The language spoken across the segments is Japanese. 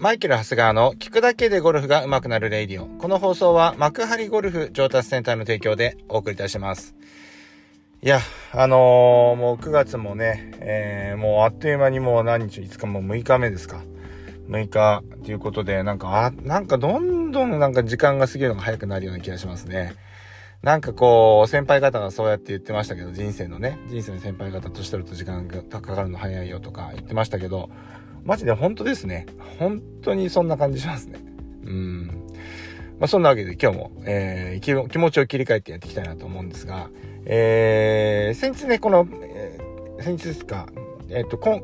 マイケル・ハスガーの聞くだけでゴルフが上手くなるレイディオ。この放送は幕張ゴルフ上達センターの提供でお送りいたします。いや、あのー、もう9月もね、えー、もうあっという間にもう何日、5日もう6日目ですか。6日ということで、なんか、あ、なんかどんどんなんか時間が過ぎるのが早くなるような気がしますね。なんかこう、先輩方がそうやって言ってましたけど、人生のね、人生の先輩方としてると時間がかかるの早いよとか言ってましたけど、マジで本当ですね。本当にそんな感じしますね。うん。まあ、そんなわけで今日も、えー、気持ちを切り替えてやっていきたいなと思うんですが、えー、先日ね、この、えー、先日ですか、えっ、ー、と、こん、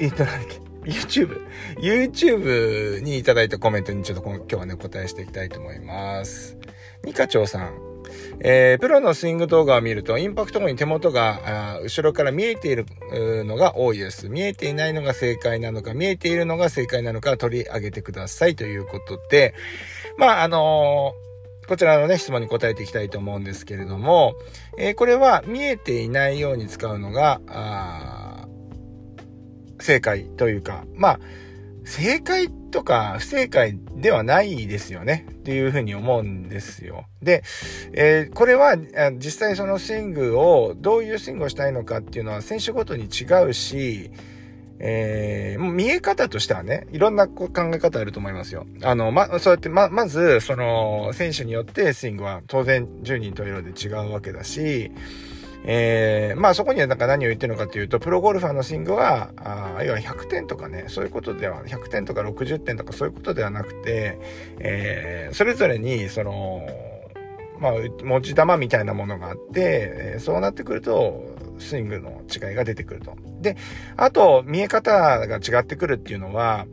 えっ、ー、と、なんだっけ、YouTube、YouTube にいただいたコメントにちょっと今日はね、お答えしていきたいと思います。ニカチョウさん、えー、プロのスイング動画を見ると、インパクト後に手元が、後ろから見えているのが多いです。見えていないのが正解なのか、見えているのが正解なのか取り上げてくださいということで、まあ、あのー、こちらのね、質問に答えていきたいと思うんですけれども、えー、これは見えていないように使うのが、正解というか、まあ、正解とか不正解ではないですよねっていうふうに思うんですよ。で、えー、これは実際そのスイングをどういうスイングをしたいのかっていうのは選手ごとに違うし、えー、もう見え方としてはね、いろんな考え方あると思いますよ。あの、ま、そうやって、ま、まず、その、選手によってスイングは当然10人と色で違うわけだし、えー、まあそこにはなんか何を言ってるのかというと、プロゴルファーのスイングは、あ要は100点とかね、そういうことでは、100点とか60点とかそういうことではなくて、えー、それぞれに、その、まあ、持ち玉みたいなものがあって、えー、そうなってくると、スイングの違いが出てくると。で、あと、見え方が違ってくるっていうのは、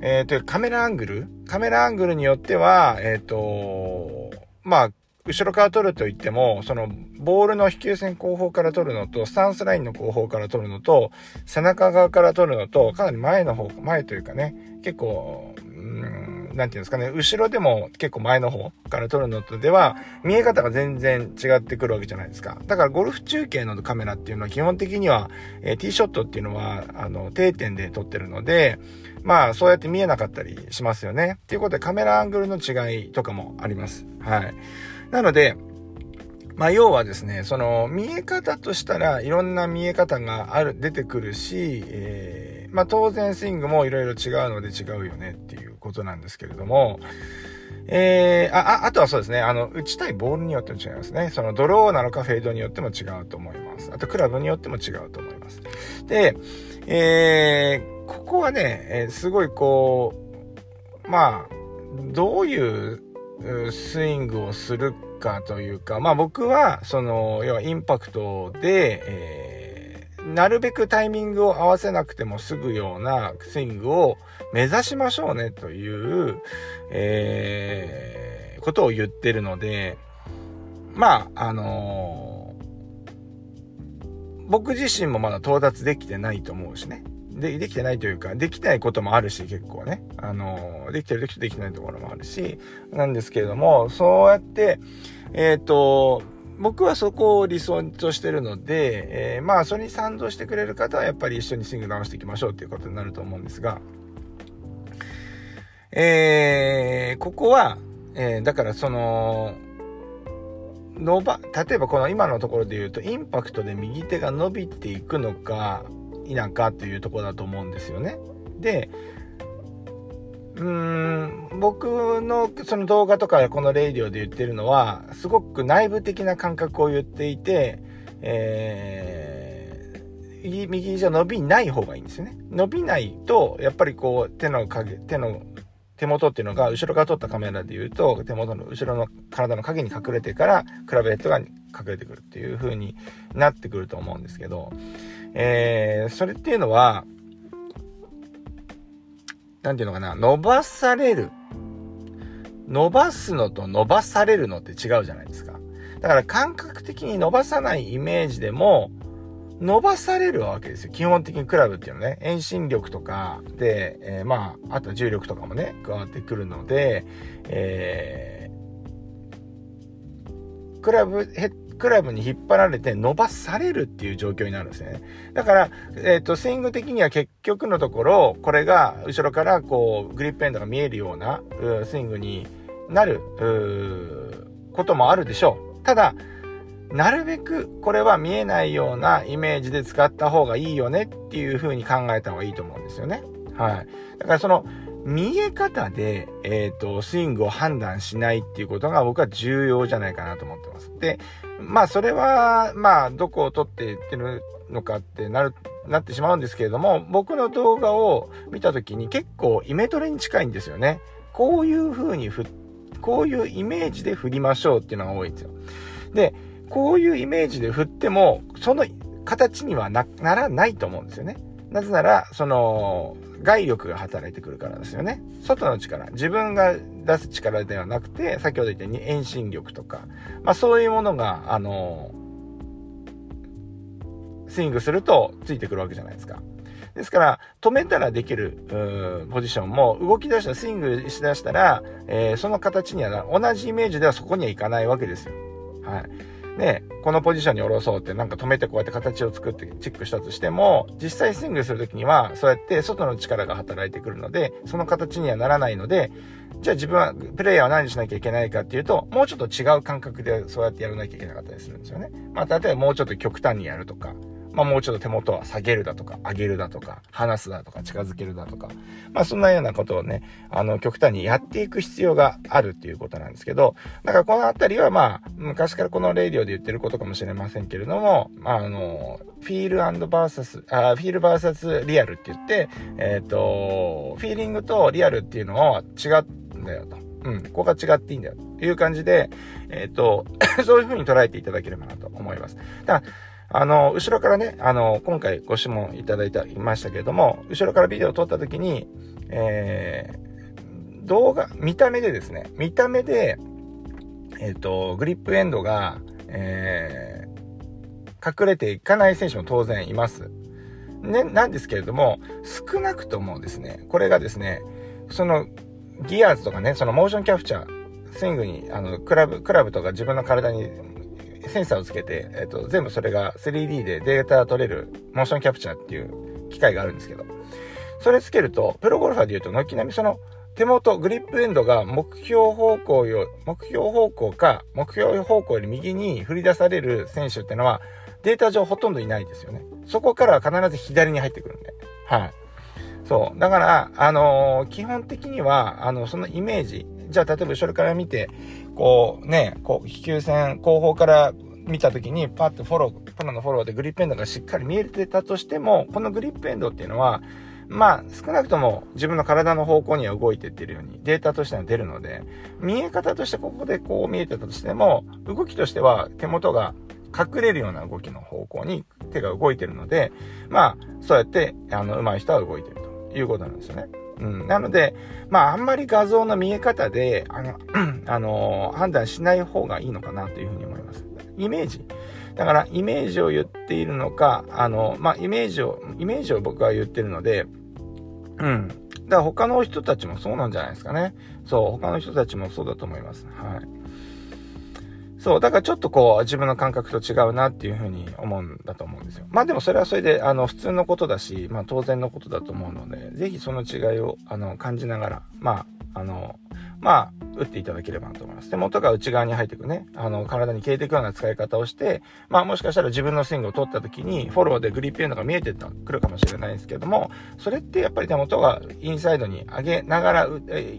えっ、ー、と、カメラアングル？カメラアングルによっては、えっ、ー、と、まあ、後ろから撮ると言っても、その、ボールの飛球線後方から撮るのと、スタンスラインの後方から撮るのと、背中側から撮るのと、かなり前の方、前というかね、結構、うん、なんていうんですかね、後ろでも結構前の方から撮るのとでは、見え方が全然違ってくるわけじゃないですか。だからゴルフ中継のカメラっていうのは基本的には、えー、ティーショットっていうのは、あの、定点で撮ってるので、まあ、そうやって見えなかったりしますよね。っていうことでカメラアングルの違いとかもあります。はい。なので、まあ、要はですね、その、見え方としたらいろんな見え方がある、出てくるし、えー、まあ、当然スイングもいろいろ違うので違うよねっていうことなんですけれども、えー、あ、あとはそうですね、あの、打ちたいボールによっても違いますね。そのドローなのかフェードによっても違うと思います。あとクラブによっても違うと思います。で、えー、ここはね、え、すごいこう、まあ、どういうスイングをするかというか、まあ僕は、その、要はインパクトで、えー、なるべくタイミングを合わせなくてもすぐようなスイングを目指しましょうねという、えー、ことを言ってるので、まあ、あのー、僕自身もまだ到達できてないと思うしね。で、できてないというか、できないこともあるし、結構ね。あの、できてる時とできてないところもあるし、なんですけれども、そうやって、えっ、ー、と、僕はそこを理想としてるので、えー、まあ、それに賛同してくれる方はやっぱり一緒にスイング直していきましょうっていうことになると思うんですが、えー、ここは、えー、だからその、伸ば、例えばこの今のところで言うと、インパクトで右手が伸びていくのか、否かというところだと思うんですよね。で、うーん、僕のその動画とかこのレイディオで言ってるのは、すごく内部的な感覚を言っていて、えー、右肘は伸びない方がいいんですよね。伸びないと、やっぱりこう、手の影、手の、手元っていうのが、後ろから撮ったカメラで言うと、手元の後ろの体の影に隠れてから、クラブヘッドが隠れてくるっていう風になってくると思うんですけど、えー、それっていうのは、なんていうのかな、伸ばされる。伸ばすのと伸ばされるのって違うじゃないですか。だから感覚的に伸ばさないイメージでも、伸ばされるわけですよ。基本的にクラブっていうのはね、遠心力とかで、えー、まあ、あと重力とかもね、加わってくるので、えー、クラブヘックラブに引っ張られて伸ばされるっていう状況になるんですね。だから、えっ、ー、と、スイング的には結局のところ、これが後ろからこう、グリップエンドが見えるようなスイングになる、こともあるでしょう。ただ、なるべくこれは見えないようなイメージで使った方がいいよねっていう風に考えた方がいいと思うんですよね。はい。だからその、見え方で、えっ、ー、と、スイングを判断しないっていうことが僕は重要じゃないかなと思ってます。で、まあそれは、まあどこを撮っていってるのかってなる、なってしまうんですけれども、僕の動画を見た時に結構イメトレに近いんですよね。こういう風に振、こういうイメージで振りましょうっていうのが多いんですよ。で、こういうイメージで振っても、その形にはならないと思うんですよね。なぜなら、その、外力が働いてくるからですよね。外の力。自分が出す力ではなくて、先ほど言ったように遠心力とか、まあそういうものが、あの、スイングするとついてくるわけじゃないですか。ですから、止めたらできる、ポジションも、動き出した、スイングしだしたら、えー、その形には同じイメージではそこにはいかないわけですよ。はい。ね、このポジションに下ろそうってなんか止めてこうやって形を作ってチェックしたとしても、実際スイングするときには、そうやって外の力が働いてくるので、その形にはならないので、じゃあ自分は、プレイヤーは何しなきゃいけないかっていうと、もうちょっと違う感覚でそうやってやらなきゃいけなかったりするんですよね。まあ、例えばもうちょっと極端にやるとか、まあもうちょっと手元は下げるだとか、上げるだとか、離すだとか、近づけるだとか、まあそんなようなことをね、あの、極端にやっていく必要があるっていうことなんですけど、だかこのあたりはまあ、昔からこのレイディオで言ってることかもしれませんけれども、まああの、フィールバーサス、あフィールバーサスリアルって言って、えっ、ー、と、フィーリングとリアルっていうのは違うんだよと。うん、ここが違っていいんだよ。という感じで、えっ、ー、と、そういう風に捉えていただければなと思います。だからあの、後ろからね、あの、今回ご質問いただいた、いましたけれども、後ろからビデオを撮った時に、えー、動画、見た目でですね、見た目で、えっ、ー、と、グリップエンドが、えー、隠れていかない選手も当然います。ね、なんですけれども、少なくともですね、これがですね、その、ギアーズとかね、そのモーションキャプチャー、スイングに、あの、クラブ、クラブとか自分の体にセンサーをつけて、えっ、と、全部それが 3D でデータが取れるモーションキャプチャーっていう機械があるんですけど、それつけると、プロゴルファーで言うと、軒並みその手元、グリップエンドが目標方向よ、目標方向か、目標方向より右に振り出される選手ってのは、データ上ほとんどいないですよね。そこからは必ず左に入ってくるんで。はい。そう。だから、あのー、基本的には、あの、そのイメージ。じゃあ、例えば後ろから見て、こうね、こう、飛球線後方から見た時にパッとフォロー、プロのフォローでグリップエンドがしっかり見えてたとしても、このグリップエンドっていうのは、まあ、少なくとも自分の体の方向には動いていってるようにデータとしては出るので、見え方としてここでこう見えてたとしても、動きとしては手元が隠れるような動きの方向に手が動いてるので、まあ、そうやって、あの、上手い人は動いてるということなんですよね。うん。なので、まあ、あんまり画像の見え方で、あの、あの、判断しない方がいいのかなというふうに思います。イメージ。だから、イメージを言っているのか、あの、まあ、イメージを、イメージを僕は言ってるので、うん。だから他の人たちもそうなんじゃないですかね。そう、他の人たちもそうだと思います。はい。そう、だからちょっとこう、自分の感覚と違うなっていうふうに思うんだと思うんですよ。まあでもそれはそれで、あの、普通のことだし、まあ当然のことだと思うので、ぜひその違いを、あの、感じながら、まあ、あの、まあ、打っていただければなと思います。手元が内側に入っていくね、あの、体に消えていくような使い方をして、まあもしかしたら自分のスイングを取った時に、フォローでグリップエンドが見えてくるかもしれないですけども、それってやっぱり手元がインサイドに上げながら、え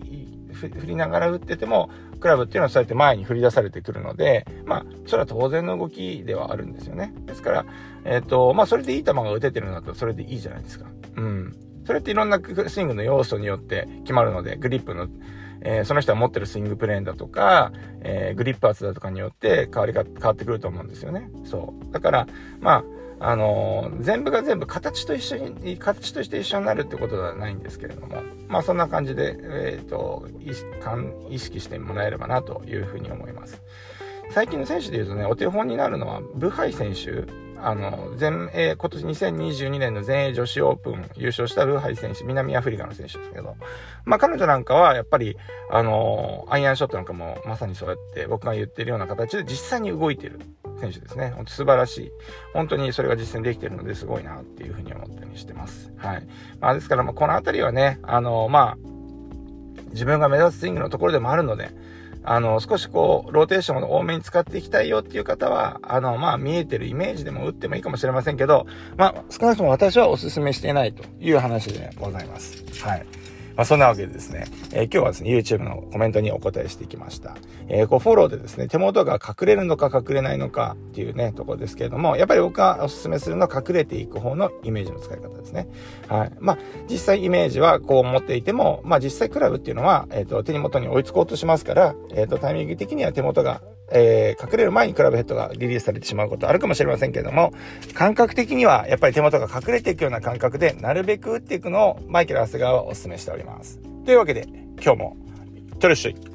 振りながら打ってても、クラブっていうのはそうやって前に振り出されてくるので、まあ、それは当然の動きではあるんですよね。ですから、えっ、ー、と、まあ、それでいい球が打ててるんだったらそれでいいじゃないですか。うん。それっていろんなスイングの要素によって決まるので、グリップの、えー、その人が持ってるスイングプレーンだとか、えー、グリップ圧だとかによって変わりが変わってくると思うんですよね。そう。だから、まあ、あの、全部が全部形と一緒に、形として一緒になるってことではないんですけれども、まあそんな感じで、えっ、ー、と意識してもらえればなというふうに思います。最近の選手で言うとね、お手本になるのは、ブハイ選手、あの、全英、今年2022年の全英女子オープン優勝したブハイ選手、南アフリカの選手ですけど、まあ彼女なんかはやっぱり、あの、アイアンショットなんかもまさにそうやって僕が言ってるような形で実際に動いてる。選手ですね。本当素晴らしい。本当にそれが実践できてるのですごいなっていうふうに思ったりしてます。はい。まあですから、まあこのあたりはね、あの、まあ、自分が目指すスイングのところでもあるので、あの、少しこう、ローテーションを多めに使っていきたいよっていう方は、あの、まあ、見えてるイメージでも打ってもいいかもしれませんけど、まあ、少なくとも私はお勧めしていないという話でございます。はい。まあ、そんなわけでですね、えー、今日はですね、YouTube のコメントにお答えしてきました。えー、こう、フォローでですね、手元が隠れるのか隠れないのかっていうね、ところですけれども、やっぱり僕がお勧めするのは隠れていく方のイメージの使い方ですね。はい。まあ、実際イメージはこう持っていても、まあ、実際クラブっていうのは、えっ、ー、と、手元に追いつこうとしますから、えっ、と、タイミング的には手元がえー、隠れる前にクラブヘッドがリリースされてしまうことあるかもしれませんけれども、感覚的にはやっぱり手元が隠れていくような感覚で、なるべく打っていくのをマイケル・アスガーはお勧めしております。というわけで、今日も、トレッシュ